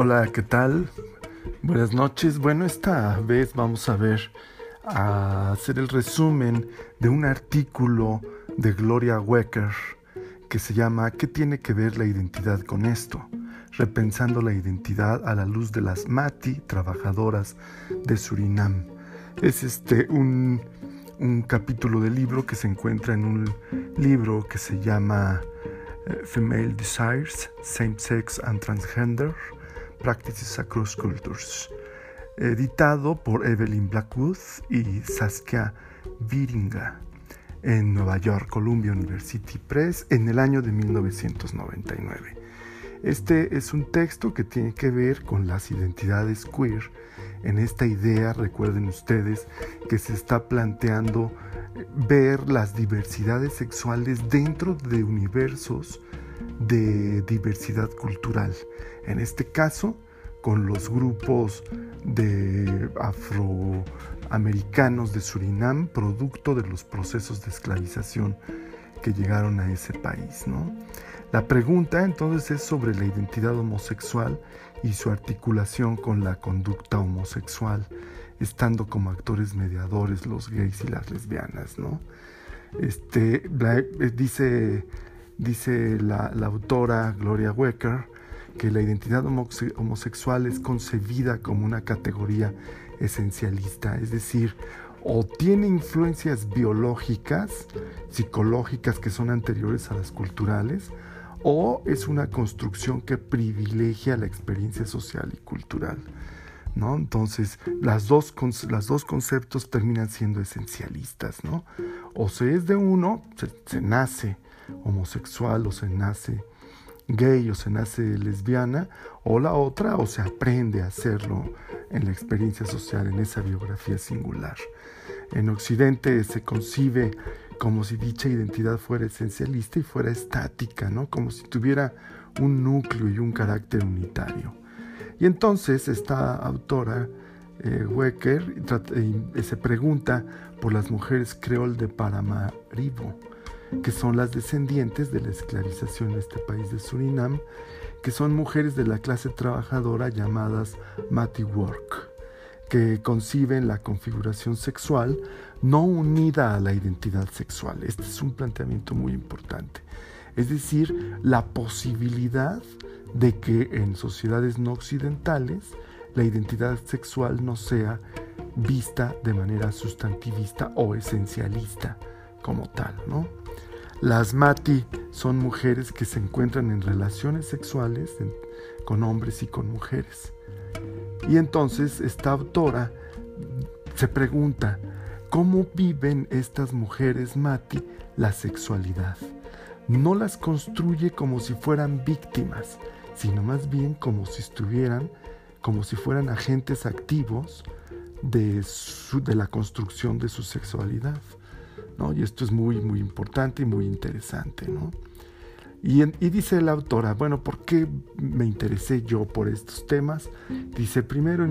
Hola, ¿qué tal? Buenas noches. Bueno, esta vez vamos a ver, a hacer el resumen de un artículo de Gloria Wecker que se llama ¿Qué tiene que ver la identidad con esto? Repensando la identidad a la luz de las Mati, trabajadoras de Surinam. Es este un, un capítulo del libro que se encuentra en un libro que se llama eh, Female Desires, Same Sex and Transgender Practices Across Cultures, editado por Evelyn Blackwood y Saskia Viringa en Nueva York, Columbia University Press, en el año de 1999. Este es un texto que tiene que ver con las identidades queer. En esta idea, recuerden ustedes, que se está planteando ver las diversidades sexuales dentro de universos de diversidad cultural. En este caso, con los grupos de afroamericanos de Surinam, producto de los procesos de esclavización que llegaron a ese país. ¿no? La pregunta entonces es sobre la identidad homosexual y su articulación con la conducta homosexual, estando como actores mediadores los gays y las lesbianas. ¿no? Este, eh, dice Dice la, autora Gloria Wecker que la identidad homosexual es concebida como una categoría esencialista, es decir, o tiene influencias biológicas, psicológicas que son anteriores a las culturales, o es una construcción que privilegia la experiencia social y cultural. ¿no? Entonces, las dos, las dos conceptos terminan siendo esencialistas. ¿no? O se es de uno, se nace homosexual o se nace gay o se nace lesbiana, o la otra, o se aprende a hacerlo en la experiencia social, en esa biografía singular. En Occidente se concibe como si dicha identidad fuera esencialista y fuera estática, ¿no? como si tuviera un núcleo y un carácter unitario. Y entonces esta autora, eh, Wecker, se pregunta por las mujeres creol de Paramaribo, que son las descendientes de la esclavización en este país de Surinam, que son mujeres de la clase trabajadora llamadas Mati Work, que conciben la configuración sexual no unida a la identidad sexual. Este es un planteamiento muy importante. Es decir, la posibilidad de que en sociedades no occidentales la identidad sexual no sea vista de manera sustantivista o esencialista como tal, ¿no? Las mati son mujeres que se encuentran en relaciones sexuales con hombres y con mujeres. Y entonces esta autora se pregunta, ¿cómo viven estas mujeres mati la sexualidad? No las construye como si fueran víctimas, sino más bien como si estuvieran, como si fueran agentes activos de, la construcción de su sexualidad. Y esto es muy, muy importante y muy interesante, Y, dice la autora, bueno, ¿por qué me interesé yo por estos temas? Dice, primero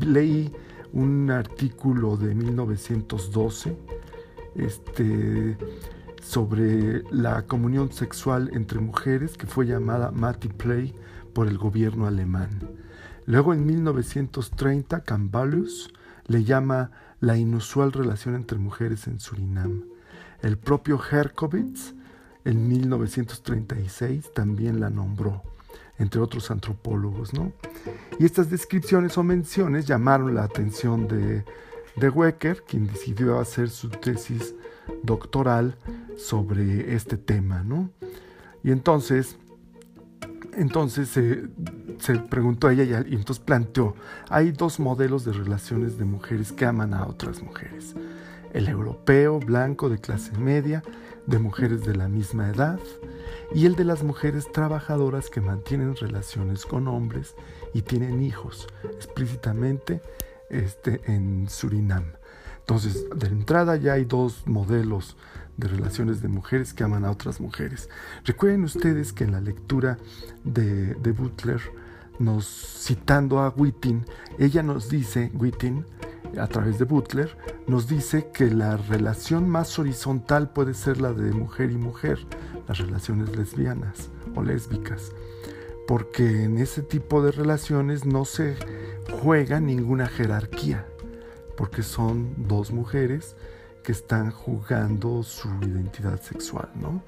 leí un artículo de 1912 este, sobre la comunión sexual entre mujeres que fue llamada Matty Play por el gobierno alemán. Luego en 1930 Cambalius le llama la inusual relación entre mujeres en Surinam. El propio Herkovitz en 1936 también la nombró, entre otros antropólogos. ¿no? Y estas descripciones o menciones llamaron la atención de, de Wecker, quien decidió hacer su tesis doctoral sobre este tema. ¿no? Y entonces, entonces se preguntó a ella y, entonces planteó, hay dos modelos de relaciones de mujeres que aman a otras mujeres. El europeo blanco de clase media, de mujeres de la misma edad, y el de las mujeres trabajadoras que mantienen relaciones con hombres y tienen hijos, explícitamente este, en Surinam. Entonces, de entrada ya hay dos modelos de relaciones de mujeres que aman a otras mujeres. Recuerden ustedes que en la lectura de, de Butler, nos citando a Wittin, ella nos dice, Wittin, a través de Butler, nos dice que la relación más horizontal puede ser la de mujer y mujer, las relaciones lesbianas o lésbicas. porque en ese tipo de relaciones no se juega ninguna jerarquía, porque son dos mujeres que están jugando su identidad sexual, ¿no?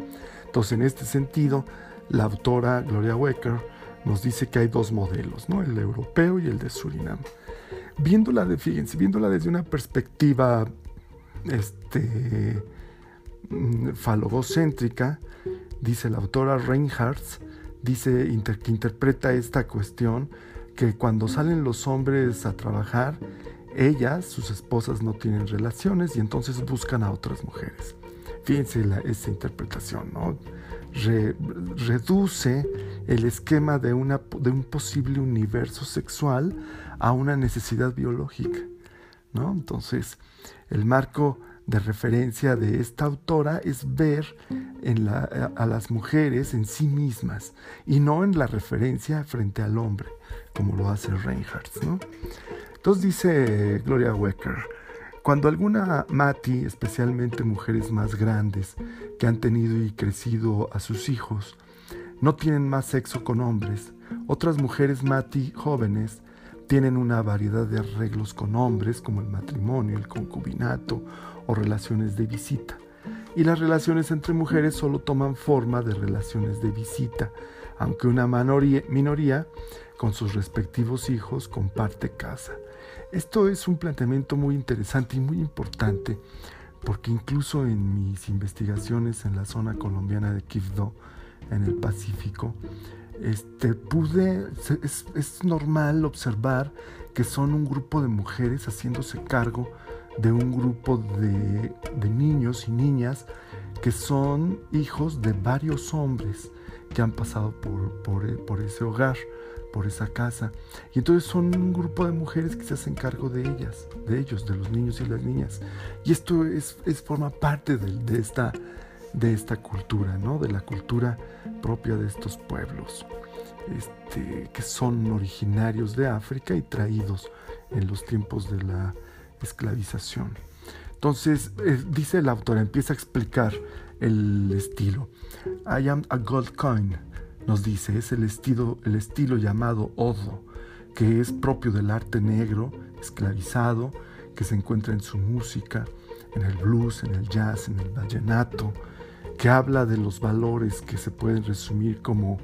Entonces, en este sentido, la autora Gloria Wecker nos dice que hay dos modelos, ¿no? El europeo y el de Surinam. Viéndola, de, fíjense, viéndola desde una perspectiva este, mm, falogocéntrica, dice la autora Reinhardt, dice que interpreta esta cuestión que cuando salen los hombres a trabajar, ellas, sus esposas, no tienen relaciones y entonces buscan a otras mujeres. Fíjense la, esa interpretación, ¿no? reduce el esquema de, una, de un posible universo sexual a una necesidad biológica, ¿no? Entonces, el marco de referencia de esta autora es ver la, a las mujeres en sí mismas y no en la referencia frente al hombre, como lo hace Reinhardt. ¿no? Entonces dice Gloria Wecker, cuando alguna Mati, especialmente mujeres más grandes que han tenido y crecido a sus hijos, no tienen más sexo con hombres, otras mujeres Mati jóvenes tienen una variedad de arreglos con hombres como el matrimonio, el concubinato o relaciones de visita. Y las relaciones entre mujeres solo toman forma de relaciones de visita, aunque una minoría con sus respectivos hijos comparte casa. Esto es un planteamiento muy interesante y muy importante porque incluso en mis investigaciones en la zona colombiana de Quibdó, en el Pacífico, este, pude, es, es normal observar que son un grupo de mujeres haciéndose cargo de un grupo de, niños y niñas que son hijos de varios hombres que han pasado por, ese hogar, por esa casa. Y entonces son un grupo de mujeres que se hacen cargo de ellas, de ellos, de los niños y las niñas. Y esto es, forma parte de, esta, de esta cultura, ¿no? de la cultura propia de estos pueblos, este, que son originarios de África y traídos en los tiempos de la esclavización. Entonces, eh, dice el autor, empieza a explicar el estilo. I am a gold coin, nos dice, es el estilo, el estilo llamado Odo, que es propio del arte negro, esclavizado, que se encuentra en su música, en el blues, en el jazz, en el vallenato, que habla de los valores que se pueden resumir como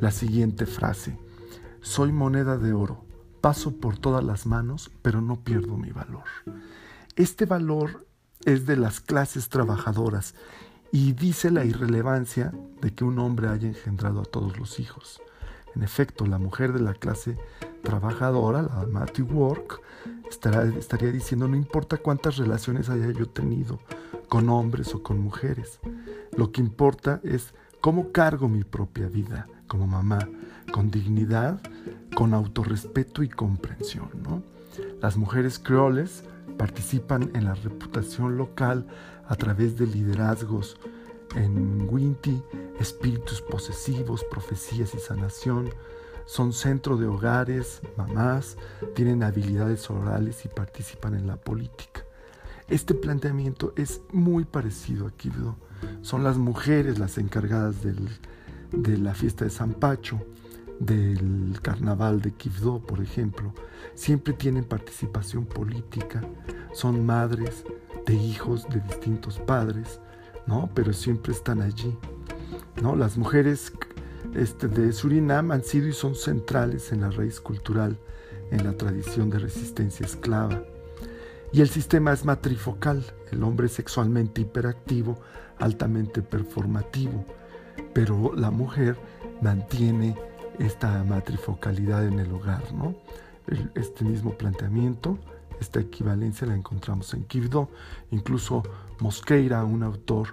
la siguiente frase. Soy moneda de oro, Paso por todas las manos, pero no pierdo mi valor. Este valor es de las clases trabajadoras y dice la irrelevancia de que un hombre haya engendrado a todos los hijos. En efecto, la mujer de la clase trabajadora, la Matthew Work, estaría diciendo no importa cuántas relaciones haya yo tenido con hombres o con mujeres. Lo que importa es cómo cargo mi propia vida como mamá, con dignidad, con autorrespeto y comprensión. Las mujeres creoles participan en la reputación local a través de liderazgos en Winti, espíritus posesivos, profecías y sanación. Son centro de hogares, mamás, tienen habilidades orales y participan en la política. Este planteamiento es muy parecido aquí. Son las mujeres las encargadas de la fiesta de San Pacho, del carnaval de Quibdó, por ejemplo, siempre tienen participación política, son madres de hijos de distintos padres, ¿no? Pero siempre están allí, ¿no? Las mujeres este, de Surinam han sido y son centrales en la raíz cultural, en la tradición de resistencia esclava. Y el sistema es matrifocal, el hombre sexualmente hiperactivo, altamente performativo, pero la mujer mantiene esta matrifocalidad en el hogar, ¿no? este mismo planteamiento, esta equivalencia la encontramos en Kivdo, incluso Mosqueira, un autor,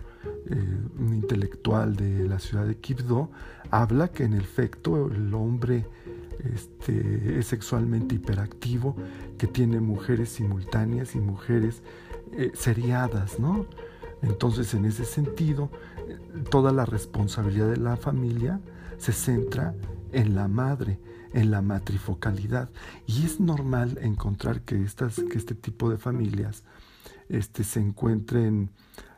eh, un intelectual de la ciudad de Kivdo, habla que en efecto el hombre este, es sexualmente hiperactivo, que tiene mujeres simultáneas y mujeres eh, seriadas, ¿no? Entonces, en ese sentido, toda la responsabilidad de la familia se centra en la madre, en la matrifocalidad. Y es normal encontrar que, estas, que este tipo de familias este, se encuentren,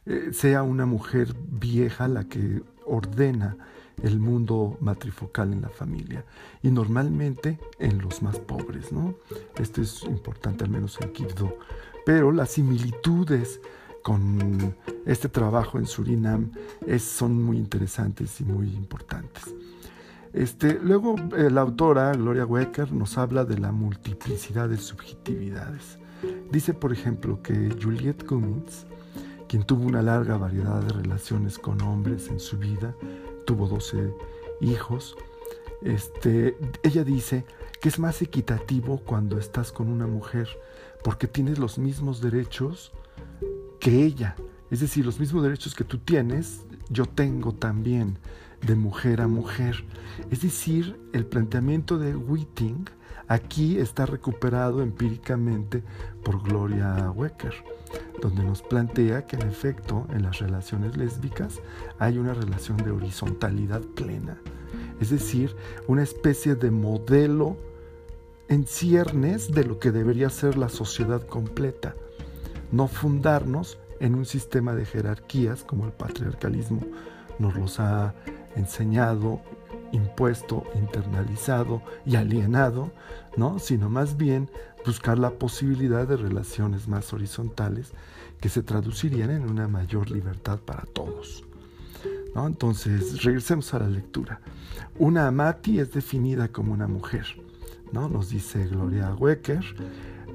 eh, sea una mujer vieja la que ordena el mundo matrifocal en la familia y normalmente en los más pobres, ¿no? Esto es importante al menos en Quibdó. Pero las similitudes con este trabajo en Surinam son muy interesantes y muy importantes. Este, luego eh, la autora Gloria Wecker nos habla de la multiplicidad de subjetividades. Dice, por ejemplo, que Juliette Cummins, quien tuvo una larga variedad de relaciones con hombres en su vida, tuvo 12 hijos, este, ella dice que es más equitativo cuando estás con una mujer porque tienes los mismos derechos que ella. Es decir, los mismos derechos que tú tienes, yo tengo también de mujer a mujer. Es decir, el planteamiento de Whiting aquí está recuperado empíricamente por Gloria Wecker, donde nos plantea que en efecto en las relaciones lésbicas hay una relación de horizontalidad plena, es decir, una especie de modelo en ciernes de lo que debería ser la sociedad completa, no fundarnos en un sistema de jerarquías como el patriarcalismo nos los ha enseñado, impuesto, internalizado y alienado, ¿no? sino más bien buscar la posibilidad de relaciones más horizontales que se traducirían en una mayor libertad para todos. ¿no? Entonces, regresemos a la lectura. Una amati es definida como una mujer, ¿no? nos dice Gloria Wecker,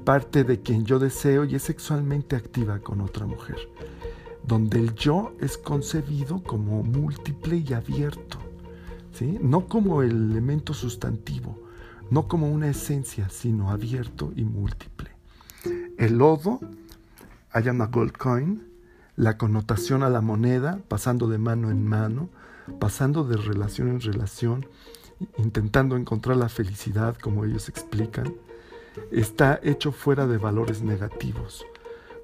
parte de quien yo deseo y es sexualmente activa con otra mujer donde el yo es concebido como múltiple y abierto, ¿sí? no como el elemento sustantivo, no como una esencia, sino abierto y múltiple. El lodo, I am a gold coin, la connotación a la moneda, pasando de mano en mano, pasando de relación en relación, intentando encontrar la felicidad, como ellos explican, está hecho fuera de valores negativos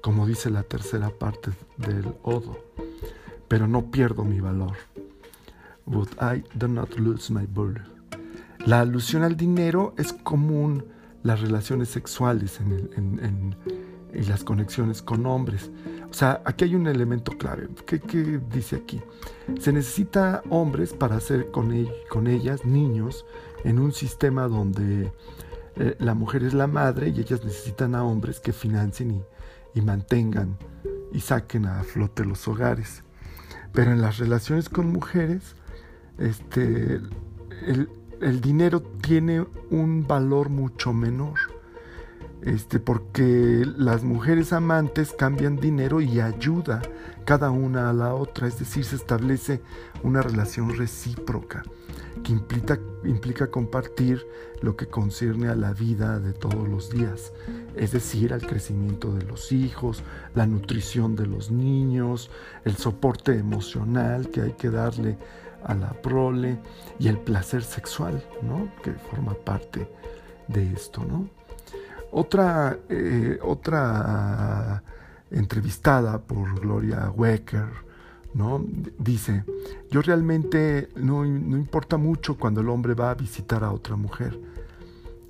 como dice la tercera parte del Odo, pero no pierdo mi valor. But I do not lose my value. La alusión al dinero es común las relaciones sexuales en, y las conexiones con hombres. O sea, aquí hay un elemento clave. ¿Qué, dice aquí? Se necesita hombres para hacer con, con ellas niños en un sistema donde eh, la mujer es la madre y ellas necesitan a hombres que financien y mantengan y saquen a flote los hogares. Pero en las relaciones con mujeres, este, el, el dinero tiene un valor mucho menor. Este, porque las mujeres amantes cambian dinero y ayuda cada una a la otra, es decir, se establece una relación recíproca que implica, implica compartir lo que concierne a la vida de todos los días, es decir, al crecimiento de los hijos, la nutrición de los niños, el soporte emocional que hay que darle a la prole y el placer sexual, ¿no? que forma parte de esto. ¿no? Otra, eh, otra entrevistada por Gloria Wecker, ¿no? Dice, yo realmente no, importa mucho cuando el hombre va a visitar a otra mujer.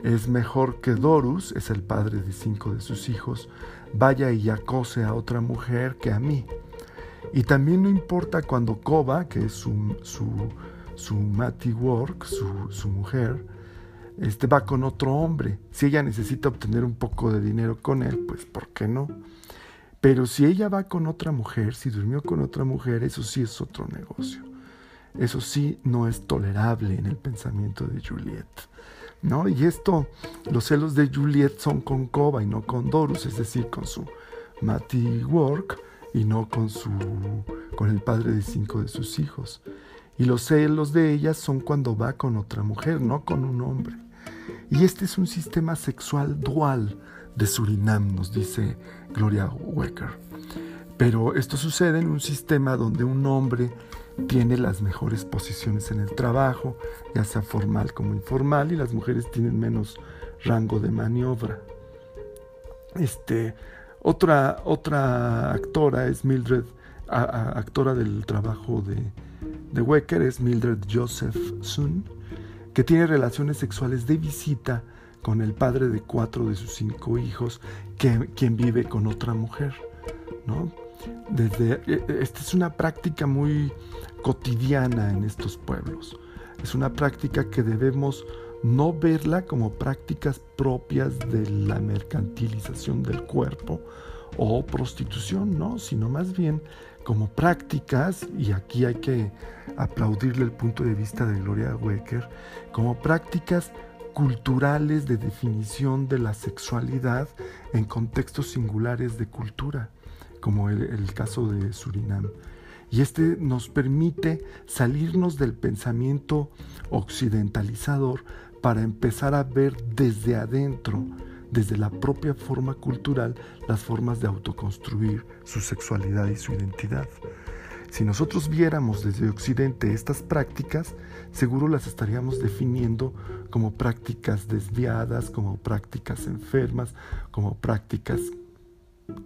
Es mejor que Dorus, es el padre de cinco de sus hijos, vaya y acose a otra mujer que a mí. Y también no importa cuando Koba, que es su, su, su Matty Work, su, su mujer, este, va con otro hombre. Si ella necesita obtener un poco de dinero con él, pues ¿por qué no? Pero si ella va con otra mujer, si durmió con otra mujer, eso sí es otro negocio. Eso sí no es tolerable en el pensamiento de Juliet. ¿no? Y esto, los celos de Juliet son con Koba y no con Dorus, es decir, con su Matty Work y no con, su, con el padre de cinco de sus hijos. Y los celos de ella son cuando va con otra mujer, no con un hombre. Y este es un sistema sexual dual de Surinam, nos dice Gloria Wecker. Pero esto sucede en un sistema donde un hombre tiene las mejores posiciones en el trabajo, ya sea formal como informal, y las mujeres tienen menos rango de maniobra. Este, otra, otra actora es Mildred, actora del trabajo de, de Wecker, es Mildred Joseph Sun, que tiene relaciones sexuales de visita con el padre de cuatro de sus cinco hijos, que, quien vive con otra mujer, ¿no? desde, eh, esta es una práctica muy cotidiana en estos pueblos. Es una práctica que debemos no verla como prácticas propias de la mercantilización del cuerpo o prostitución, no, sino más bien como prácticas, y aquí hay que aplaudirle el punto de vista de Gloria Wecker, como prácticas culturales de definición de la sexualidad en contextos singulares de cultura, como el, el caso de Surinam. Y este nos permite salirnos del pensamiento occidentalizador para empezar a ver desde adentro, desde la propia forma cultural, las formas de autoconstruir su sexualidad y su identidad. Si nosotros viéramos desde Occidente estas prácticas, seguro las estaríamos definiendo como prácticas desviadas, como prácticas enfermas, como prácticas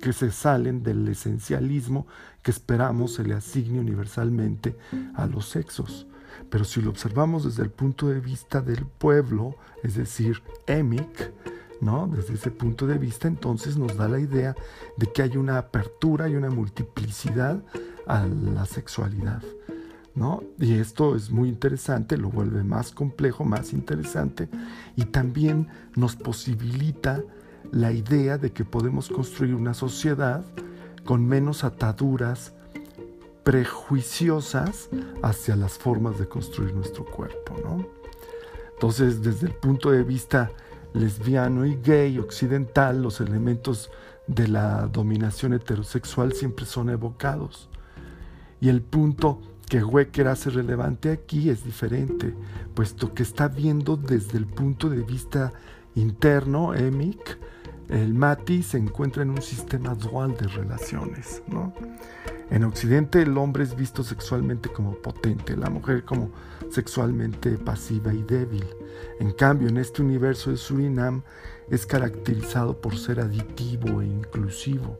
que se salen del esencialismo que esperamos se le asigne universalmente a los sexos. Pero si lo observamos desde el punto de vista del pueblo, es decir, emic, ¿no? Desde ese punto de vista, entonces nos da la idea de que hay una apertura y una multiplicidad a la sexualidad, ¿no? Y esto es muy interesante, lo vuelve más complejo, más interesante y también nos posibilita la idea de que podemos construir una sociedad con menos ataduras prejuiciosas hacia las formas de construir nuestro cuerpo. ¿no? Entonces, desde el punto de vista lesbiano y gay occidental, los elementos de la dominación heterosexual siempre son evocados. Y el punto que Wecker hace relevante aquí es diferente, puesto que está viendo desde el punto de vista interno, EMIC, el MATI se encuentra en un sistema dual de relaciones. En Occidente el hombre es visto sexualmente como potente, la mujer como sexualmente pasiva y débil. En cambio, en este universo de Surinam es caracterizado por ser aditivo e inclusivo.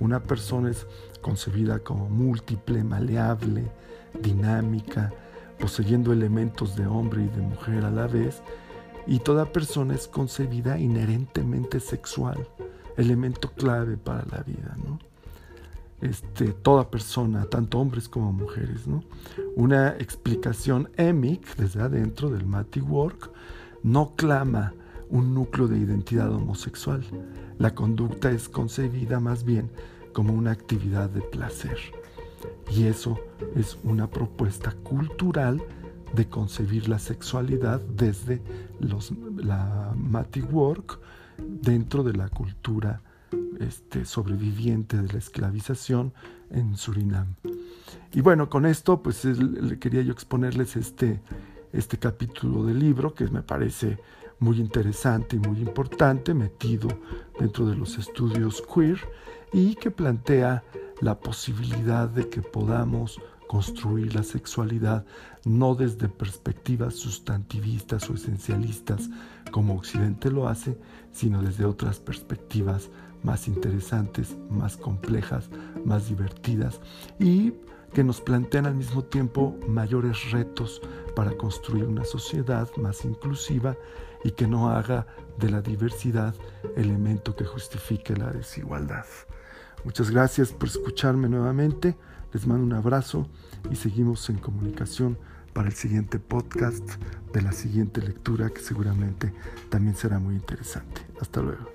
Una persona es concebida como múltiple, maleable, dinámica, poseyendo elementos de hombre y de mujer a la vez, y toda persona es concebida inherentemente sexual, elemento clave para la vida, ¿no? Este, toda persona, tanto hombres como mujeres, ¿no? Una explicación emic desde adentro del Mati Work no clama un núcleo de identidad homosexual. La conducta es concebida más bien como una actividad de placer. Y eso es una propuesta cultural de concebir la sexualidad desde los, la Mati Work dentro de la cultura este, sobreviviente de la esclavización en Surinam. Y bueno, con esto pues le quería yo exponerles este, este capítulo del libro que me parece muy interesante y muy importante, metido dentro de los estudios queer y que plantea la posibilidad de que podamos construir la sexualidad no desde perspectivas sustantivistas o esencialistas como Occidente lo hace, sino desde otras perspectivas más interesantes, más complejas, más divertidas y que nos plantean al mismo tiempo mayores retos para construir una sociedad más inclusiva y que no haga de la diversidad elemento que justifique la desigualdad. Muchas gracias por escucharme nuevamente. Les mando un abrazo y seguimos en comunicación para el siguiente podcast de la siguiente lectura que seguramente también será muy interesante. Hasta luego.